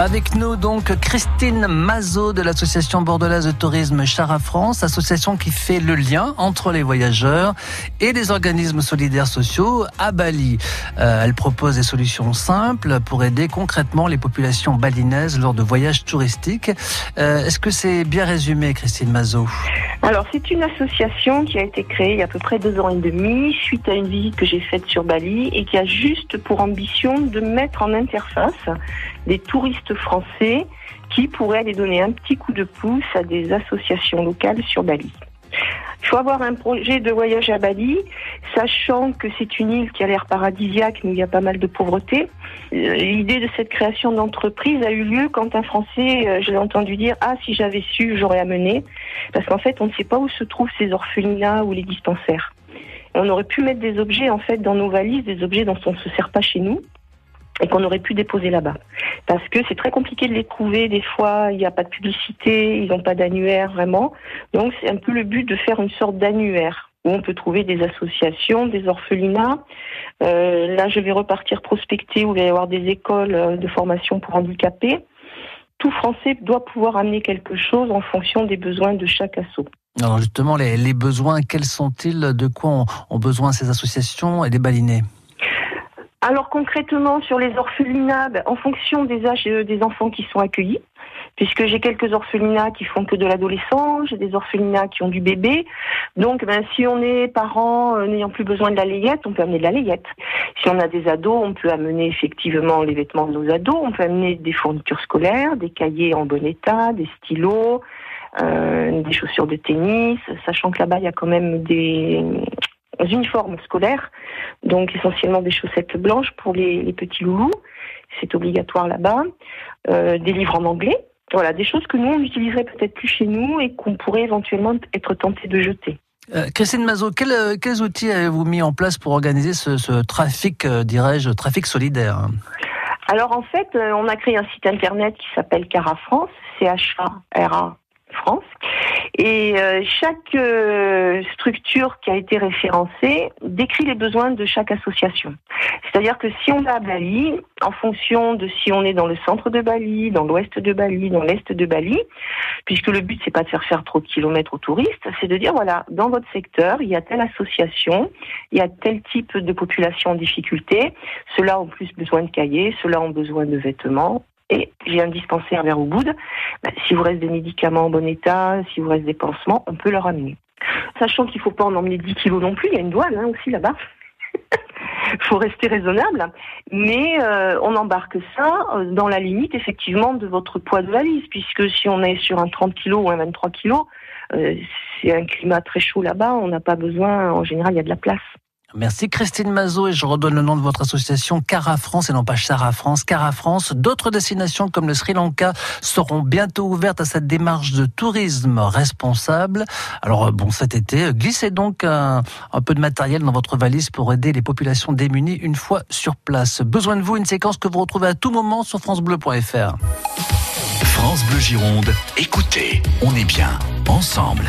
Avec nous donc Christine Mazot de l'association bordelaise de tourisme Chara France, association qui fait le lien entre les voyageurs et les organismes solidaires sociaux à Bali. Euh, elle propose des solutions simples pour aider concrètement les populations balinaises lors de voyages touristiques. Euh, Est-ce que c'est bien résumé, Christine Mazot? Alors, c'est une association qui a été créée il y a à peu près deux ans et demi, suite à une visite que j'ai faite sur Bali, et qui a juste pour ambition de mettre en interface des touristes français qui pourraient aller donner un petit coup de pouce à des associations locales sur Bali. Il faut avoir un projet de voyage à Bali, sachant que c'est une île qui a l'air paradisiaque, mais il y a pas mal de pauvreté. Euh, L'idée de cette création d'entreprise a eu lieu quand un Français, euh, je l'ai entendu dire, ah si j'avais su, j'aurais amené, parce qu'en fait on ne sait pas où se trouvent ces orphelinats ou les dispensaires. On aurait pu mettre des objets en fait dans nos valises, des objets dont on ne se sert pas chez nous et qu'on aurait pu déposer là-bas. Parce que c'est très compliqué de les trouver, des fois il n'y a pas de publicité, ils n'ont pas d'annuaire vraiment. Donc c'est un peu le but de faire une sorte d'annuaire où on peut trouver des associations, des orphelinats. Euh, là je vais repartir prospecter où il va y avoir des écoles euh, de formation pour handicapés. Tout Français doit pouvoir amener quelque chose en fonction des besoins de chaque assaut. Alors justement, les, les besoins, quels sont-ils? De quoi ont, ont besoin ces associations et des balinés? Alors concrètement sur les orphelinats, ben, en fonction des âges euh, des enfants qui sont accueillis, puisque j'ai quelques orphelinats qui font que de l'adolescent, j'ai des orphelinats qui ont du bébé. Donc ben, si on est parents euh, n'ayant plus besoin de la layette, on peut amener de la layette. Si on a des ados, on peut amener effectivement les vêtements de nos ados, on peut amener des fournitures scolaires, des cahiers en bon état, des stylos, euh, des chaussures de tennis, sachant que là-bas il y a quand même des uniformes scolaires, donc essentiellement des chaussettes blanches pour les, les petits loulous, c'est obligatoire là-bas, euh, des livres en anglais, voilà, des choses que nous on n'utiliserait peut-être plus chez nous et qu'on pourrait éventuellement être tenté de jeter. Euh, Christine Mazot, quel, euh, quels outils avez-vous mis en place pour organiser ce, ce trafic, euh, dirais-je, trafic solidaire Alors en fait, on a créé un site internet qui s'appelle Cara France, C-H-A-R-A France. Et euh, chaque euh, structure qui a été référencée décrit les besoins de chaque association. C'est-à-dire que si on va à Bali, en fonction de si on est dans le centre de Bali, dans l'ouest de Bali, dans l'est de Bali, puisque le but c'est pas de faire faire trop de kilomètres aux touristes, c'est de dire voilà, dans votre secteur, il y a telle association, il y a tel type de population en difficulté, ceux-là ont plus besoin de cahiers, ceux-là ont besoin de vêtements, et j'ai un dispensaire vers Ubud. Ben, si vous reste des médicaments en bon état, si vous reste des pansements, on peut leur amener. Sachant qu'il ne faut pas en emmener 10 kilos non plus, il y a une douane hein, aussi là-bas. Il faut rester raisonnable, mais euh, on embarque ça euh, dans la limite effectivement de votre poids de valise, puisque si on est sur un 30 kg ou un 23 kg, euh, c'est un climat très chaud là-bas, on n'a pas besoin, en général il y a de la place. Merci Christine Mazot et je redonne le nom de votre association Cara France et non pas Chara France. Cara France. D'autres destinations comme le Sri Lanka seront bientôt ouvertes à cette démarche de tourisme responsable. Alors bon, cet été, glissez donc un, un peu de matériel dans votre valise pour aider les populations démunies une fois sur place. Besoin de vous, une séquence que vous retrouvez à tout moment sur francebleu.fr. France Bleu Gironde, écoutez, on est bien ensemble.